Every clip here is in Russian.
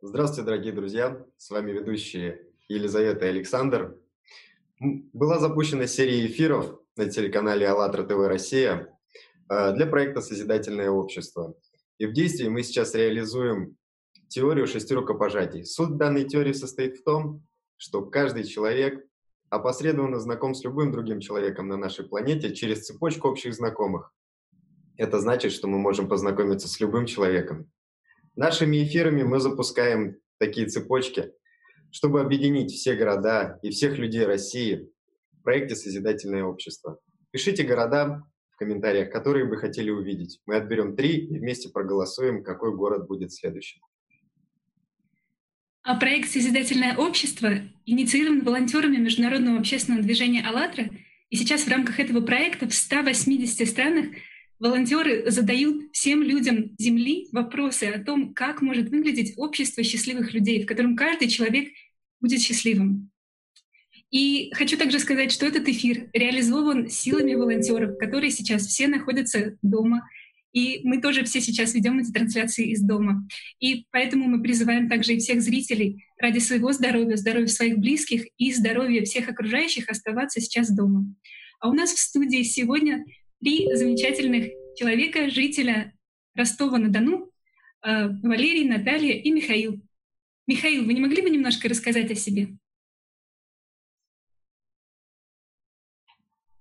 Здравствуйте, дорогие друзья! С вами ведущие Елизавета и Александр. Была запущена серия эфиров на телеканале АЛЛАТРА ТВ Россия э, для проекта «Созидательное общество». И в действии мы сейчас реализуем теорию шести рукопожатий. Суть данной теории состоит в том, что каждый человек опосредованно знаком с любым другим человеком на нашей планете через цепочку общих знакомых. Это значит, что мы можем познакомиться с любым человеком. Нашими эфирами мы запускаем такие цепочки, чтобы объединить все города и всех людей России в проекте «Созидательное общество». Пишите города в комментариях, которые вы хотели увидеть. Мы отберем три и вместе проголосуем, какой город будет следующим. А проект «Созидательное общество» инициирован волонтерами Международного общественного движения «АЛЛАТРА», и сейчас в рамках этого проекта в 180 странах волонтеры задают всем людям Земли вопросы о том, как может выглядеть общество счастливых людей, в котором каждый человек будет счастливым. И хочу также сказать, что этот эфир реализован силами волонтеров, которые сейчас все находятся дома, и мы тоже все сейчас ведем эти трансляции из дома. И поэтому мы призываем также и всех зрителей ради своего здоровья, здоровья своих близких и здоровья всех окружающих оставаться сейчас дома. А у нас в студии сегодня три замечательных человека, жителя Ростова-на-Дону, э, Валерий, Наталья и Михаил. Михаил, вы не могли бы немножко рассказать о себе?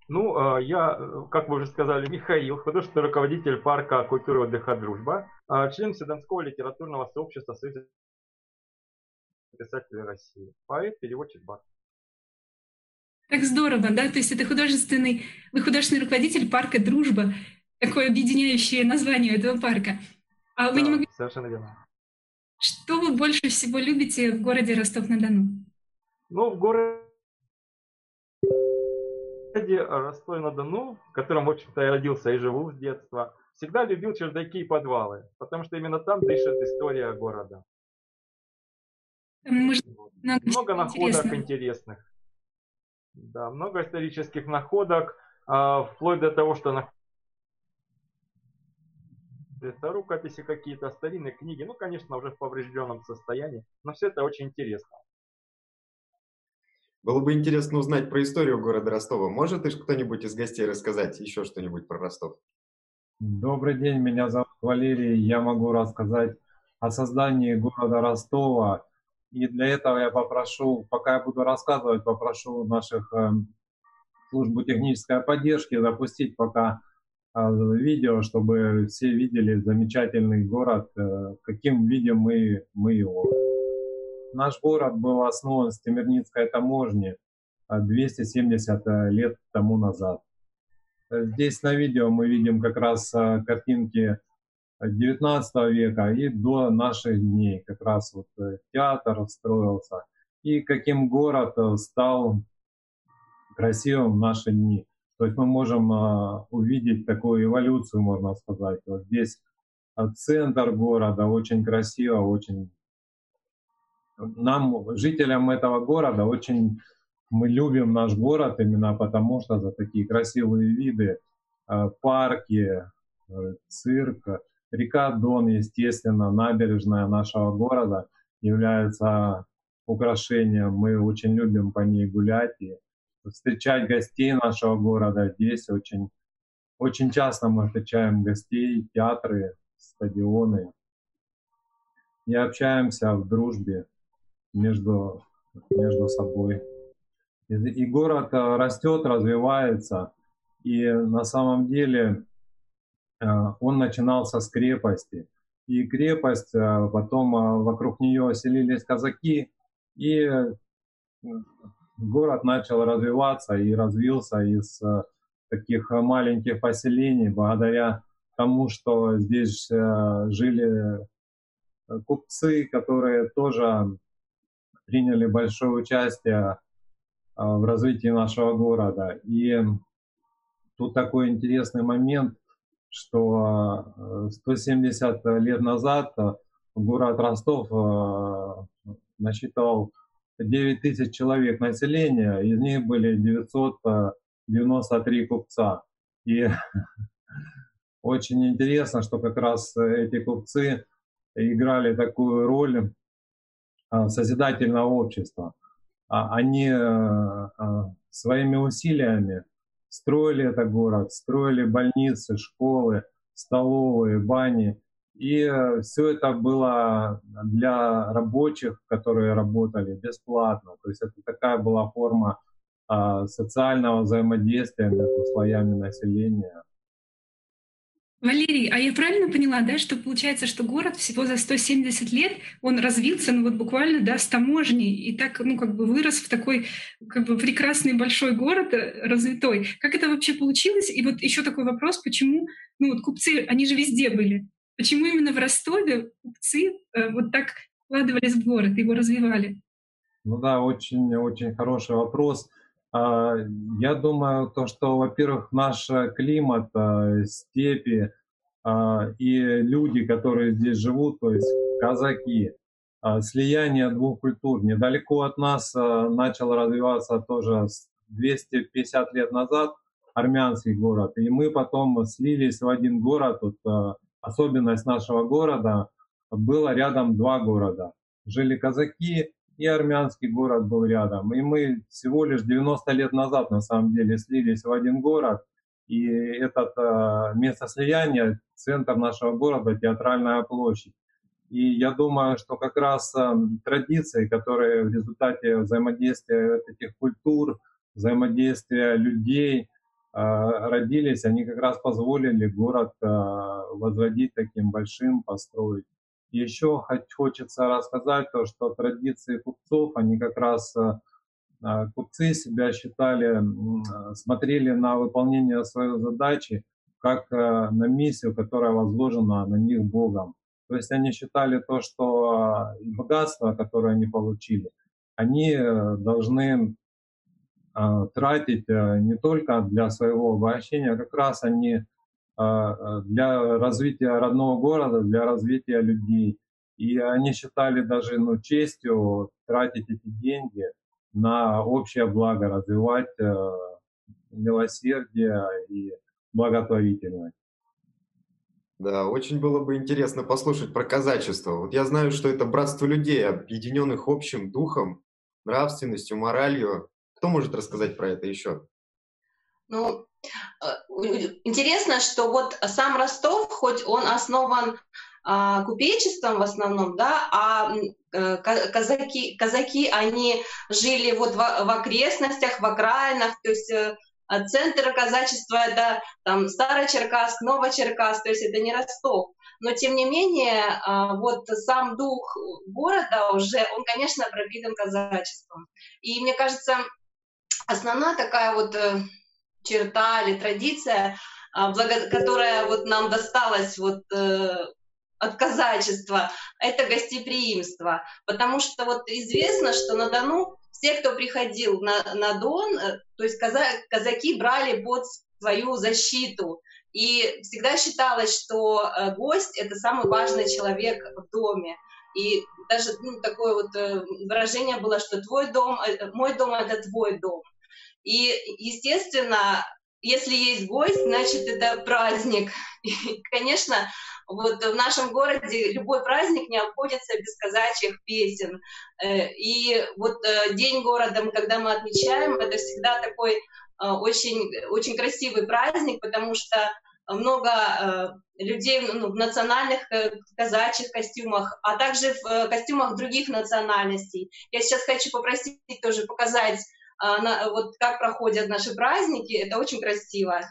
Ну, э, я, как вы уже сказали, Михаил, художественный руководитель парка культуры отдыха «Дружба», э, член Седанского литературного сообщества Союза писателей России, поэт, переводчик, бар. Как здорово, да? То есть это художественный, вы художественный руководитель парка «Дружба», такое объединяющее название этого парка. А вы да, не могли... Совершенно верно. Что вы больше всего любите в городе Ростов-на-Дону? Ну, в городе Ростов-на-Дону, в котором, в общем-то, я родился и живу с детства, всегда любил чердаки и подвалы, потому что именно там дышит история города. Может, много, много находок интересных. Да, много исторических находок, а, вплоть до того, что это рукописи какие-то, старинные книги, ну, конечно, уже в поврежденном состоянии, но все это очень интересно. Было бы интересно узнать про историю города Ростова. Может ли кто-нибудь из гостей рассказать еще что-нибудь про Ростов? Добрый день, меня зовут Валерий. Я могу рассказать о создании города Ростова и для этого я попрошу, пока я буду рассказывать, попрошу наших э, службу технической поддержки запустить пока э, видео, чтобы все видели замечательный город, э, каким видим мы, мы его. Наш город был основан с Темирницкой таможни 270 лет тому назад. Здесь на видео мы видим как раз картинки 19 века и до наших дней как раз вот э, театр строился и каким город э, стал красивым в наши дни. То есть мы можем э, увидеть такую эволюцию, можно сказать. Вот здесь центр города очень красиво, очень нам, жителям этого города, очень мы любим наш город именно потому, что за такие красивые виды, парки, цирк, Река Дон, естественно, набережная нашего города является украшением. Мы очень любим по ней гулять и встречать гостей нашего города. Здесь очень, очень часто мы встречаем гостей, театры, стадионы и общаемся в дружбе между, между собой. И, и город растет, развивается. И на самом деле Э, он начинался с крепости. И крепость, э, потом э, вокруг нее селились казаки, и город начал развиваться и развился из таких маленьких поселений благодаря тому, что здесь жили купцы, которые тоже приняли большое участие в развитии нашего города. И тут такой интересный момент – что 170 э, лет назад э, город Ростов э, насчитывал 9 тысяч человек населения, из них были 993 купца. И очень интересно, что как раз эти купцы играли такую роль созидательного общества. Они своими усилиями строили этот город, строили больницы, школы, столовые, бани. И все это было для рабочих, которые работали бесплатно. То есть это такая была форма социального взаимодействия между слоями населения. Валерий, а я правильно поняла, да, что получается, что город всего за 170 лет, он развился, ну вот буквально, да, с таможней, и так, ну как бы вырос в такой, как бы прекрасный большой город, э, развитой. Как это вообще получилось? И вот еще такой вопрос, почему, ну вот купцы, они же везде были. Почему именно в Ростове купцы э, вот так вкладывались в город, его развивали? Ну да, очень-очень хороший вопрос. А, я думаю, то, что, во-первых, наш климат, а, степи а, и люди, которые здесь живут, то есть казаки, слияние двух культур. Недалеко от нас начал развиваться тоже 250 лет назад армянский город, и мы потом слились в один город. Вот, особенность нашего города было рядом два города. Жили казаки и армянский город был рядом. И мы всего лишь 90 лет назад, на самом деле, слились в один город. И это э, место слияния, центр нашего города, театральная площадь. И я думаю, что как раз э, традиции, которые в результате взаимодействия этих культур, взаимодействия людей э, родились, они как раз позволили город возводить таким большим, построить. Еще хочется рассказать то, что традиции купцов, они как раз, э, а, купцы себя считали, смотрели на выполнение своей задачи как э, на миссию, которая возложена на них Богом. То есть они считали то, что э, богатство, которое они получили, они должны тратить не только для своего обогащения, а как раз они для развития родного города, для развития людей. И они считали даже ну, честью тратить эти деньги на общее благо, развивать э, милосердие и благотворительность. Да, очень было бы интересно послушать про казачество. Вот я знаю, что это братство людей, объединенных общим духом, нравственностью, моралью. Кто может рассказать про это еще? Ну, Э, интересно, что вот сам Ростов, хоть он основан а, купечеством в основном, да, а э, казаки, казаки, они жили вот в, в окрестностях, в окраинах, то есть э, центр казачества это там Старочеркасск, Новочеркасск, то есть это не Ростов. Но тем не менее, а, вот сам дух города уже, он, конечно, пропитан казачеством. И мне кажется, основная такая вот черта или традиция, а, которая вот нам досталась вот э, от казачества, это гостеприимство. Потому что вот известно, что на Дону все, кто приходил на, на Дон, э, то есть каза, казаки брали под свою защиту. И всегда считалось, что э, гость — это самый важный человек в доме. И даже ну, такое вот выражение было, что твой дом, мой дом — это твой дом. И, естественно, если есть гость, значит, это праздник. И, конечно, вот в нашем городе любой праздник не обходится без казачьих песен. Э, и вот э, День города, когда мы отмечаем, это всегда такой э, очень, очень красивый праздник, потому что много людей ну, в национальных казачьих костюмах, а также в костюмах других национальностей. Я сейчас хочу попросить тоже показать вот как проходят наши праздники, это очень красиво.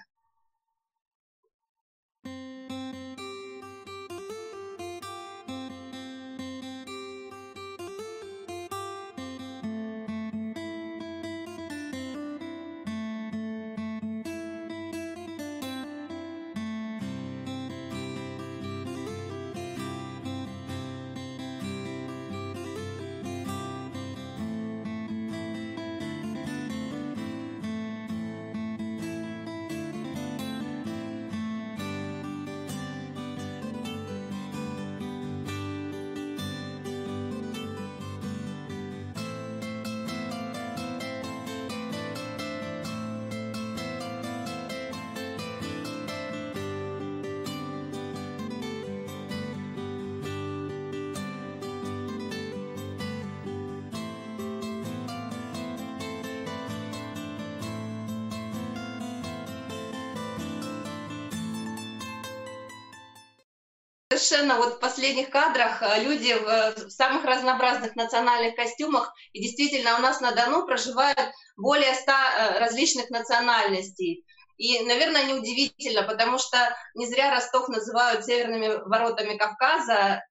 Совершенно вот в последних кадрах э, люди в, в самых разнообразных национальных костюмах, и действительно у нас на Дону проживают более ста различных национальностей. И, наверное, неудивительно, потому что не зря Ростов называют северными воротами Кавказа,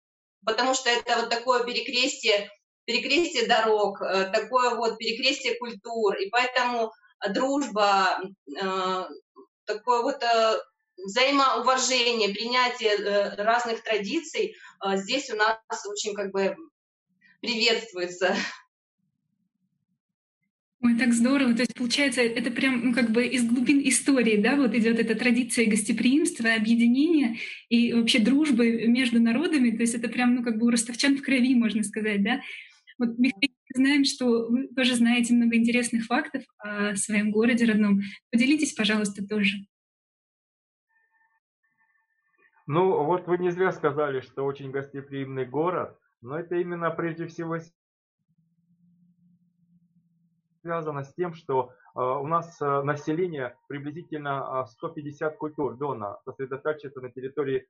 потому что это вот такое перекрестие, перекрестие дорог, такое вот перекрестие культур, и поэтому дружба, такое вот взаимоуважение, принятие э, разных традиций э, здесь у нас очень как бы приветствуется. Ой, так здорово. То есть, получается, это прям ну, как бы из глубин истории, да, вот идет эта традиция гостеприимства, объединения и вообще дружбы между народами. То есть это прям, ну, как бы у ростовчан в крови, можно сказать, да. Вот, Михаил, знаем, что вы тоже знаете много интересных фактов о своем городе родном. Поделитесь, пожалуйста, тоже. Ну, вот вы не зря сказали, что очень гостеприимный город, но это именно прежде всего связано с тем, что э, у нас э, население приблизительно э, 150 культур Дона сосредоточится на территории э,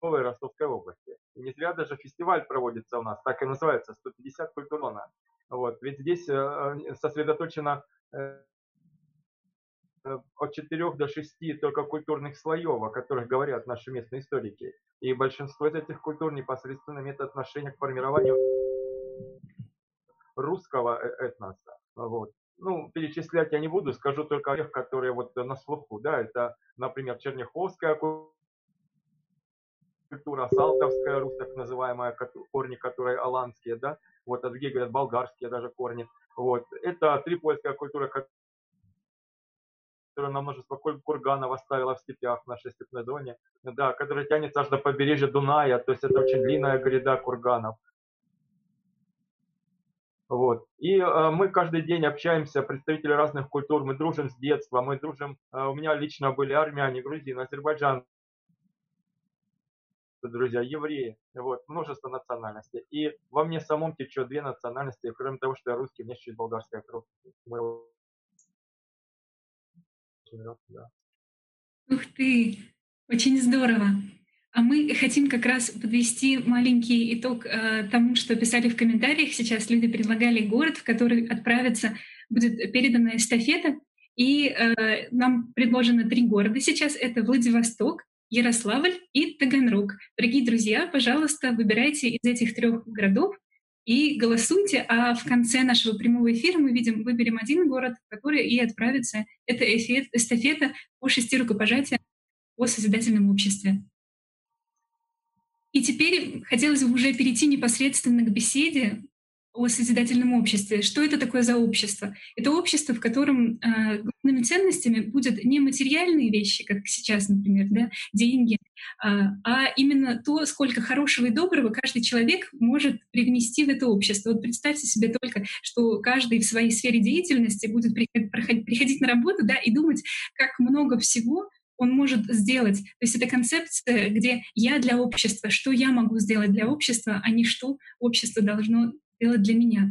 Ростовской, области. И не зря даже фестиваль проводится у нас, так и называется, 150 культур Дона. Вот, ведь здесь сосредоточено Э, от 4 до 6 только культурных слоев, о которых говорят наши местные историки. И большинство из этих культур непосредственно имеет отношение к формированию русского э, этноса. Вот. Ну, перечислять я не буду, скажу только о тех, которые вот на слуху. Да, это, например, Черняховская культура, Салтовская Русь, так называемая, корни которой аланские, да, вот, а другие говорят болгарские даже корни. Вот. Это трипольская культура, которая на множество курганов оставила в степях в нашей степной зоне, да, которая тянется аж до побережья Дуная, то есть это очень длинная гряда курганов. Вот. И э, мы каждый день общаемся, представители разных культур, мы дружим с детства, мы дружим, э, у меня лично были армяне, грузины, азербайджан, друзья, евреи, вот, множество национальностей. И во мне самом течет две национальности, кроме того, что я русский, меня еще есть болгарская кровь. Мы да. Ух ты, очень здорово. А мы хотим как раз подвести маленький итог э, тому, что писали в комментариях. Сейчас люди предлагали город, в который отправиться будет передана эстафета. И э, нам предложено три города сейчас. Это Владивосток, Ярославль и Таганрог. Дорогие друзья, пожалуйста, выбирайте из этих трех городов и голосуйте, а в конце нашего прямого эфира мы видим, выберем один город, который и отправится. Это эстафета по шести рукопожатиям о созидательном обществе. И теперь хотелось бы уже перейти непосредственно к беседе о созидательном обществе. Что это такое за общество? Это общество, в котором э, главными ценностями будут не материальные вещи, как сейчас, например, да, деньги, э, а именно то, сколько хорошего и доброго каждый человек может привнести в это общество. Вот представьте себе только, что каждый в своей сфере деятельности будет приходить, приходить на работу да, и думать, как много всего он может сделать. То есть это концепция, где я для общества, что я могу сделать для общества, а не что общество должно делать для меня.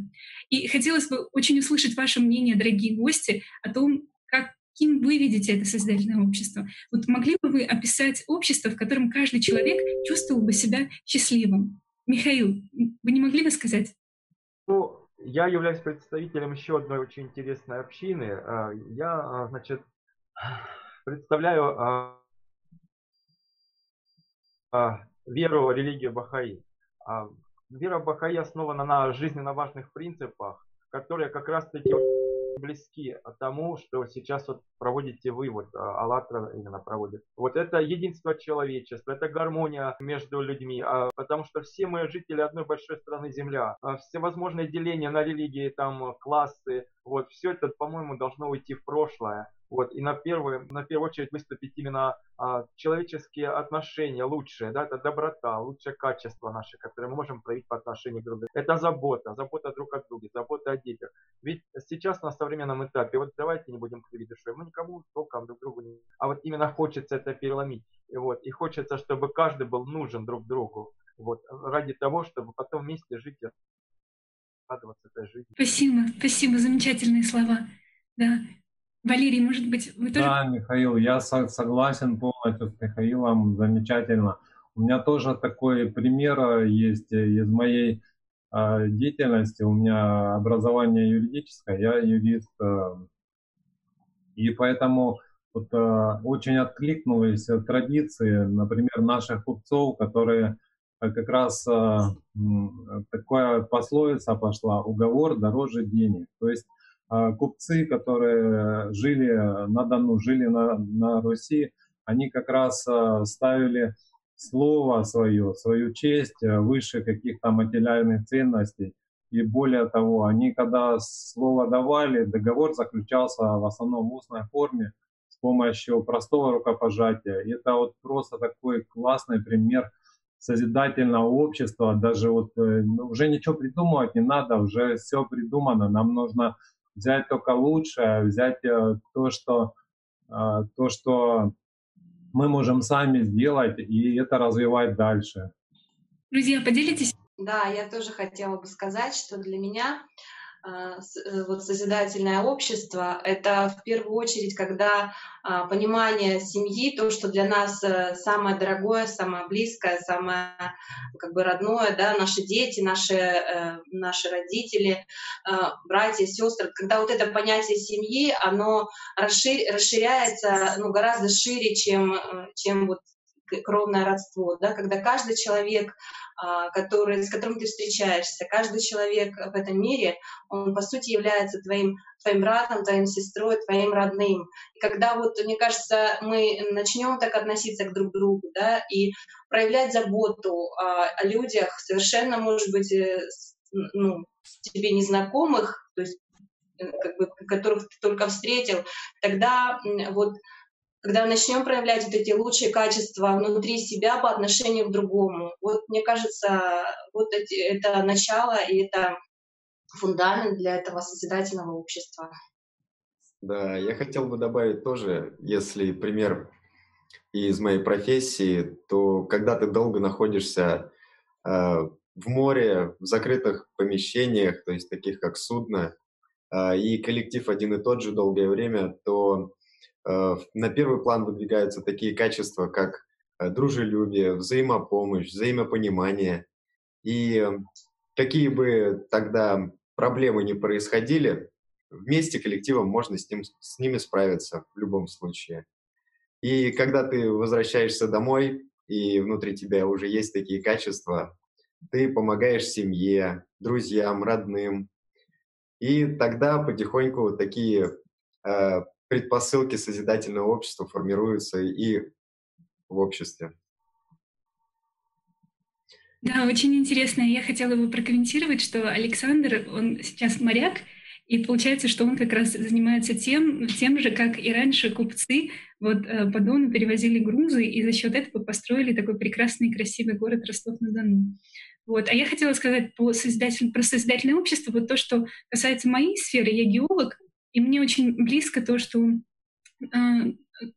И хотелось бы очень услышать ваше мнение, дорогие гости, о том, каким вы видите это создательное общество. Вот могли бы вы описать общество, в котором каждый человек чувствовал бы себя счастливым? Михаил, вы не могли бы сказать? Ну, я являюсь представителем еще одной очень интересной общины. А, я, а, значит, представляю а, веру, религию Бахаи. Вера Бахаи основана на жизненно важных принципах, которые как раз-таки близки тому, что сейчас вот проводите вы, вот а, АЛЛАТРА именно проводит. Вот это единство человечества, это гармония между людьми, а, потому что все мы жители одной большой страны Земля, а, все возможные деления на религии, там классы, вот все это, по-моему, должно уйти в прошлое. Вот, и на первую, на первую очередь выступить именно а, человеческие отношения лучшие, да, это доброта, лучшее качество наше, которое мы можем проявить по отношению к другу. Это забота, забота друг о друге, забота о детях. Ведь сейчас на современном этапе, вот давайте не будем кривить душой, мы никому толком друг другу не... А вот именно хочется это переломить. И, вот, и хочется, чтобы каждый был нужен друг другу. Вот, ради того, чтобы потом вместе жить и радоваться этой жизни. Спасибо, спасибо, замечательные слова. Да. Валерий, может быть, вы тоже... Да, Михаил, я согласен полностью с Михаилом, замечательно. У меня тоже такой пример э, есть из моей э, деятельности. У меня образование юридическое, я юрист, э, и поэтому вот, э, очень откликнулись традиции, например, наших купцов, которые э, как раз э, такая пословица пошла, уговор дороже денег. То есть э, купцы, которые жили на Дону, жили на, на Руси, они как раз э, ставили слово свое, свою честь э, выше каких-то материальных ценностей. И более того, они когда слово давали, договор заключался в основном в устной форме с помощью простого рукопожатия. И это вот просто такой классный пример созидательного общества. Даже вот э, ну, уже ничего придумывать не надо, уже все придумано. Нам нужно взять только лучшее, взять э, то, что, э, то, что мы можем сами сделать, и это развивать дальше. Друзья, поделитесь да, я тоже хотела бы сказать, что для меня вот созидательное общество — это в первую очередь, когда а, понимание семьи, то, что для нас э, самое дорогое, самое близкое, самое как бы родное, да, наши дети, наши, э, наши родители, братья, сестры, когда вот это понятие семьи, оно расширяется ну, гораздо шире, чем, чем вот кровное родство, да, когда каждый человек а, который, с которым ты встречаешься. Каждый человек в этом мире, он, по сути, является твоим, твоим братом, твоим сестрой, твоим родным. И когда вот, мне кажется, мы начнем так относиться к друг другу, да, и проявлять заботу о, о людях, совершенно, может быть, э, ну, тебе незнакомых, то есть э, как бы, которых ты только встретил, тогда вот когда начнем проявлять вот эти лучшие качества внутри себя по отношению к другому. Вот мне кажется, вот эти, это начало и это фундамент для этого созидательного общества. Да, я хотел бы добавить тоже, если пример из моей профессии, то когда ты долго находишься э, в море, в закрытых помещениях, то есть таких как судно, э, и коллектив один и тот же долгое время, то на первый план выдвигаются такие качества, как э, дружелюбие, взаимопомощь, взаимопонимание. И какие бы тогда проблемы ни происходили, вместе коллективом можно с, ним, с ними справиться в любом случае. И когда ты возвращаешься домой, и внутри тебя уже есть такие качества, ты помогаешь семье, друзьям, родным. И тогда потихоньку такие э, предпосылки созидательного общества формируются и в обществе. Да, очень интересно. Я хотела бы прокомментировать, что Александр, он сейчас моряк, и получается, что он как раз занимается тем, тем же, как и раньше купцы вот э, по Дону перевозили грузы, и за счет этого построили такой прекрасный и красивый город Ростов-на-Дону. Вот. А я хотела сказать по созидатель, про созидательное общество, вот то, что касается моей сферы, я геолог, и мне очень близко то, что э,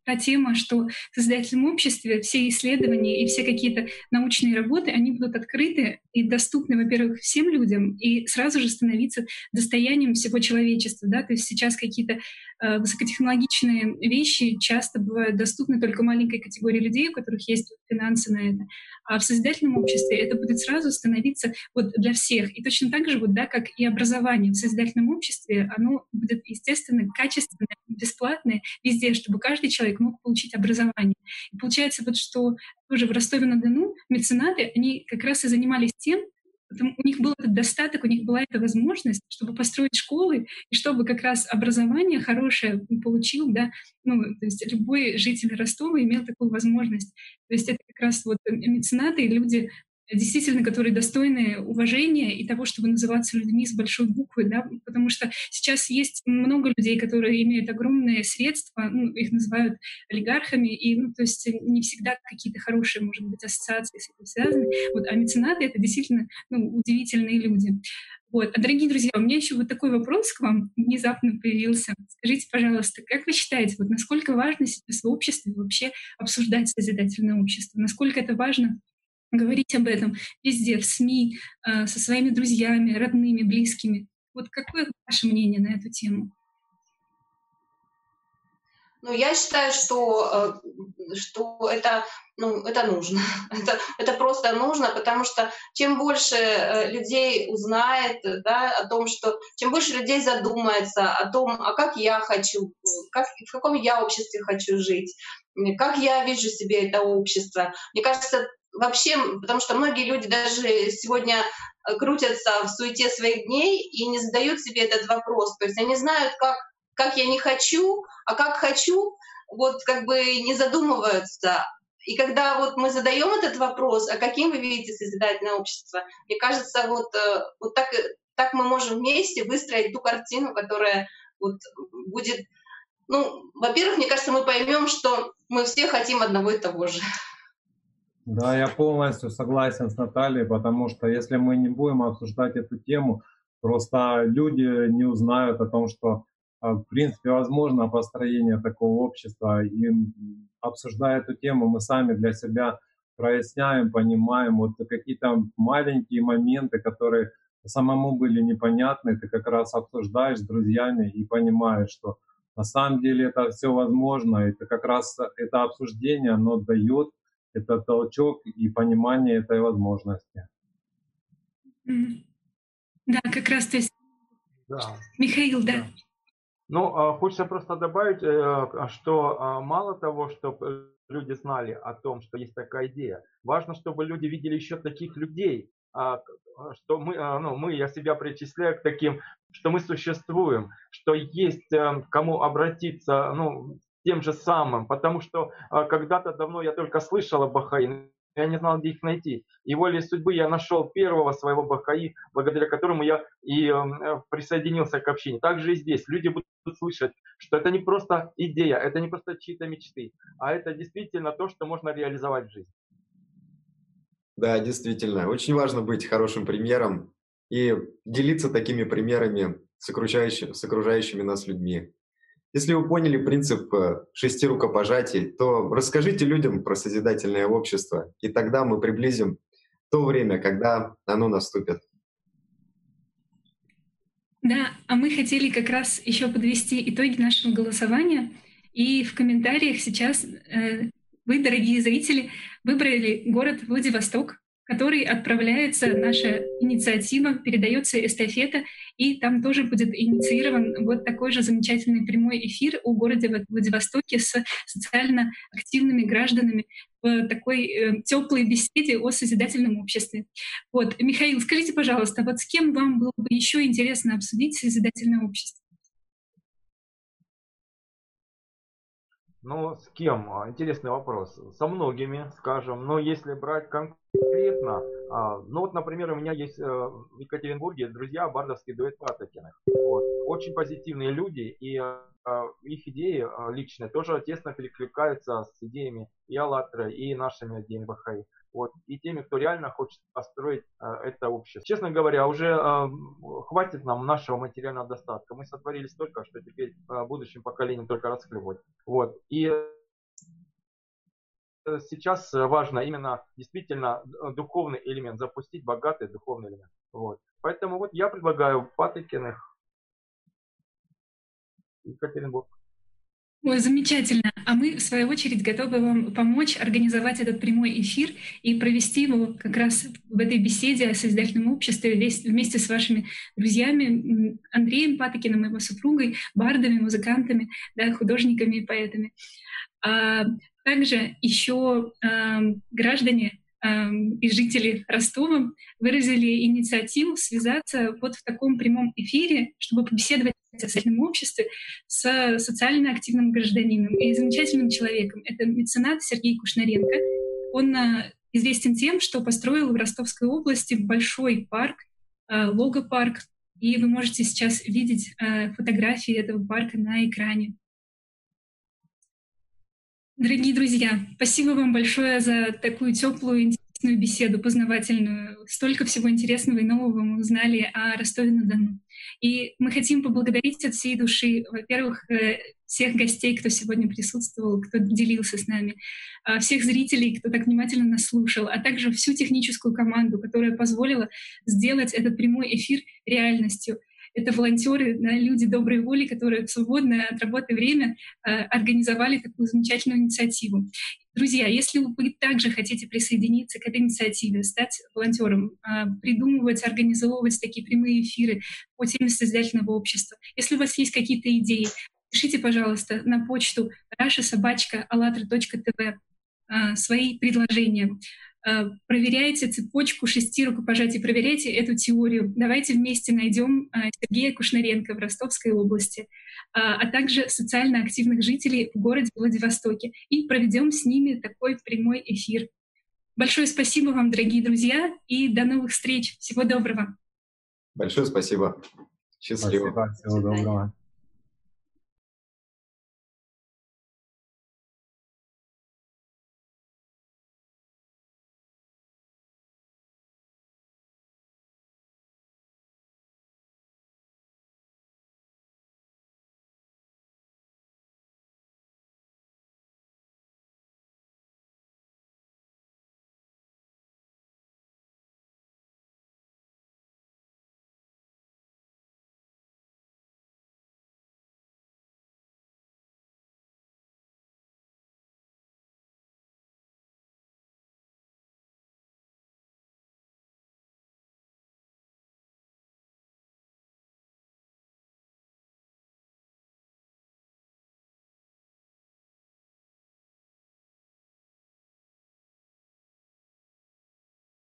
та тема, что в создательном обществе все исследования и все какие-то научные работы, они будут открыты и доступны, во-первых, всем людям, и сразу же становиться достоянием всего человечества. Да? То есть сейчас какие-то э, высокотехнологичные вещи часто бывают доступны только маленькой категории людей, у которых есть финансы на это. А в созидательном обществе это будет сразу становиться вот для всех. И точно так же, вот, да, как и образование в созидательном обществе, оно будет, естественно, качественное, бесплатное везде, чтобы каждый человек мог получить образование. И получается вот, что тоже в Ростове-на-Дону меценаты, они как раз и занимались тем, у них был этот достаток, у них была эта возможность, чтобы построить школы, и чтобы как раз образование хорошее получил, да, ну, то есть любой житель Ростова имел такую возможность. То есть это как раз вот меценаты и люди, действительно, которые достойны уважения и того, чтобы называться людьми с большой буквы, да, потому что сейчас есть много людей, которые имеют огромные средства, ну, их называют олигархами, и, ну, то есть не всегда какие-то хорошие, может быть, ассоциации с этим связаны, вот, а меценаты — это действительно, ну, удивительные люди. Вот. А, дорогие друзья, у меня еще вот такой вопрос к вам внезапно появился. Скажите, пожалуйста, как вы считаете, вот насколько важно сейчас в обществе вообще обсуждать созидательное общество? Насколько это важно говорить об этом везде, в СМИ, э, со своими друзьями, родными, близкими. Вот какое ваше мнение на эту тему? Ну, я считаю, что, э, что это, ну, это нужно. Это, это просто нужно, потому что чем больше э, людей узнает да, о том, что чем больше людей задумается о том, а как я хочу, как, в каком я обществе хочу жить, как я вижу себе это общество. Мне кажется, вообще, потому что многие люди даже сегодня э, крутятся в суете своих дней и не задают себе этот вопрос. То есть они знают, как, как я не хочу, а как хочу, вот как бы не задумываются. И когда вот мы задаем этот вопрос, а каким вы видите созидательное общество, мне кажется, вот, э, вот так, так мы можем вместе выстроить ту картину, которая вот будет... Ну, во-первых, мне кажется, мы поймем, что мы все хотим одного и того же. Да, я полностью согласен с Натальей, потому что если мы не будем обсуждать эту тему, просто люди не узнают о том, что а, в принципе возможно построение такого общества. И обсуждая эту тему, мы сами для себя проясняем, понимаем вот какие-то маленькие моменты, которые самому были непонятны, ты как раз обсуждаешь с друзьями и понимаешь, что на самом деле это все возможно, это как раз это обсуждение, оно дает это толчок и понимание этой возможности. Да, как раз то есть. Да. Михаил, да. да. Ну, а, хочется просто добавить, э, что а, мало того, что люди знали о том, что есть такая идея, важно, чтобы люди видели еще таких людей, а, что мы, ну, мы, я себя причисляю к таким, что мы существуем, что есть э, кому обратиться, ну, тем же самым, потому что а, когда-то давно я только слышал о Бахаи, я не знал, где их найти. И волей судьбы я нашел первого своего Бахаи, благодаря которому я и э, присоединился к общине. Также и здесь люди будут слышать, что это не просто идея, это не просто чьи-то мечты, а это действительно то, что можно реализовать в жизни. Да, действительно. Очень важно быть хорошим примером и делиться такими примерами с с окружающими нас людьми. Если вы поняли принцип э, шести рукопожатий, то расскажите людям про созидательное общество, и тогда мы приблизим то время, когда оно наступит. Да, а мы хотели как раз еще подвести итоги нашего голосования. И в комментариях сейчас э, вы, дорогие зрители, выбрали город Владивосток который отправляется наша инициатива, передается эстафета, и там тоже будет инициирован вот такой же замечательный прямой эфир о городе Владивостоке с социально активными гражданами в такой э, теплой беседе о созидательном обществе. Вот, Михаил, скажите, пожалуйста, вот с кем вам было бы еще интересно обсудить созидательное общество? Ну, с кем? А, интересный вопрос. Со многими, скажем. Но если брать конкретно, а, ну вот, например, у меня есть э, в Екатеринбурге друзья бардовский дуэт Патокиных. Вот. Очень позитивные люди, и а, их идеи личные тоже тесно перекликаются с идеями и АЛЛАТРА, и нашими идеями БХИ вот, и теми, кто реально хочет построить э, это общество. Честно говоря, уже э, хватит нам нашего материального достатка. Мы сотворили столько, что теперь э, будущим поколениям только расхлебывать. Вот. И сейчас важно именно действительно духовный элемент, запустить богатый духовный элемент. Вот. Поэтому вот я предлагаю Патыкиных Екатеринбург. Ой, замечательно. А мы, в свою очередь, готовы вам помочь организовать этот прямой эфир и провести его как раз в этой беседе о созидательном обществе вместе с вашими друзьями Андреем Патокиным, его супругой, бардами, музыкантами, да, художниками и поэтами. А также еще э, граждане и жители Ростова выразили инициативу связаться вот в таком прямом эфире, чтобы побеседовать о социальном обществе с социально активным гражданином и замечательным человеком. Это меценат Сергей Кушнаренко. Он а, известен тем, что построил в Ростовской области большой парк, а, логопарк, и вы можете сейчас видеть а, фотографии этого парка на экране. Дорогие друзья, спасибо вам большое за такую теплую, интересную беседу, познавательную. Столько всего интересного и нового мы узнали о Ростове-на-Дону. И мы хотим поблагодарить от всей души, во-первых, э, всех гостей, кто сегодня присутствовал, кто делился с нами, а, всех зрителей, кто так внимательно нас слушал, а также всю техническую команду, которая позволила сделать этот прямой эфир реальностью. Это волонтеры, да, люди доброй воли, которые в свободное от работы время э, организовали такую замечательную инициативу. Друзья, если вы также хотите присоединиться к этой инициативе, стать волонтером, э, придумывать, организовывать такие прямые эфиры по теме созидательного общества, если у вас есть какие-то идеи, пишите, пожалуйста, на почту rashasobachka.allatra.tv э, свои предложения. Э, проверяйте цепочку шести рукопожатий, проверяйте эту теорию. Давайте вместе найдем э, Сергея Кушнаренко в Ростовской области, э, а также социально активных жителей в городе Владивостоке и проведем с ними такой прямой эфир. Большое спасибо вам, дорогие друзья, и до новых встреч. Всего доброго. Большое спасибо. Счастливо. Спасибо, всего доброго.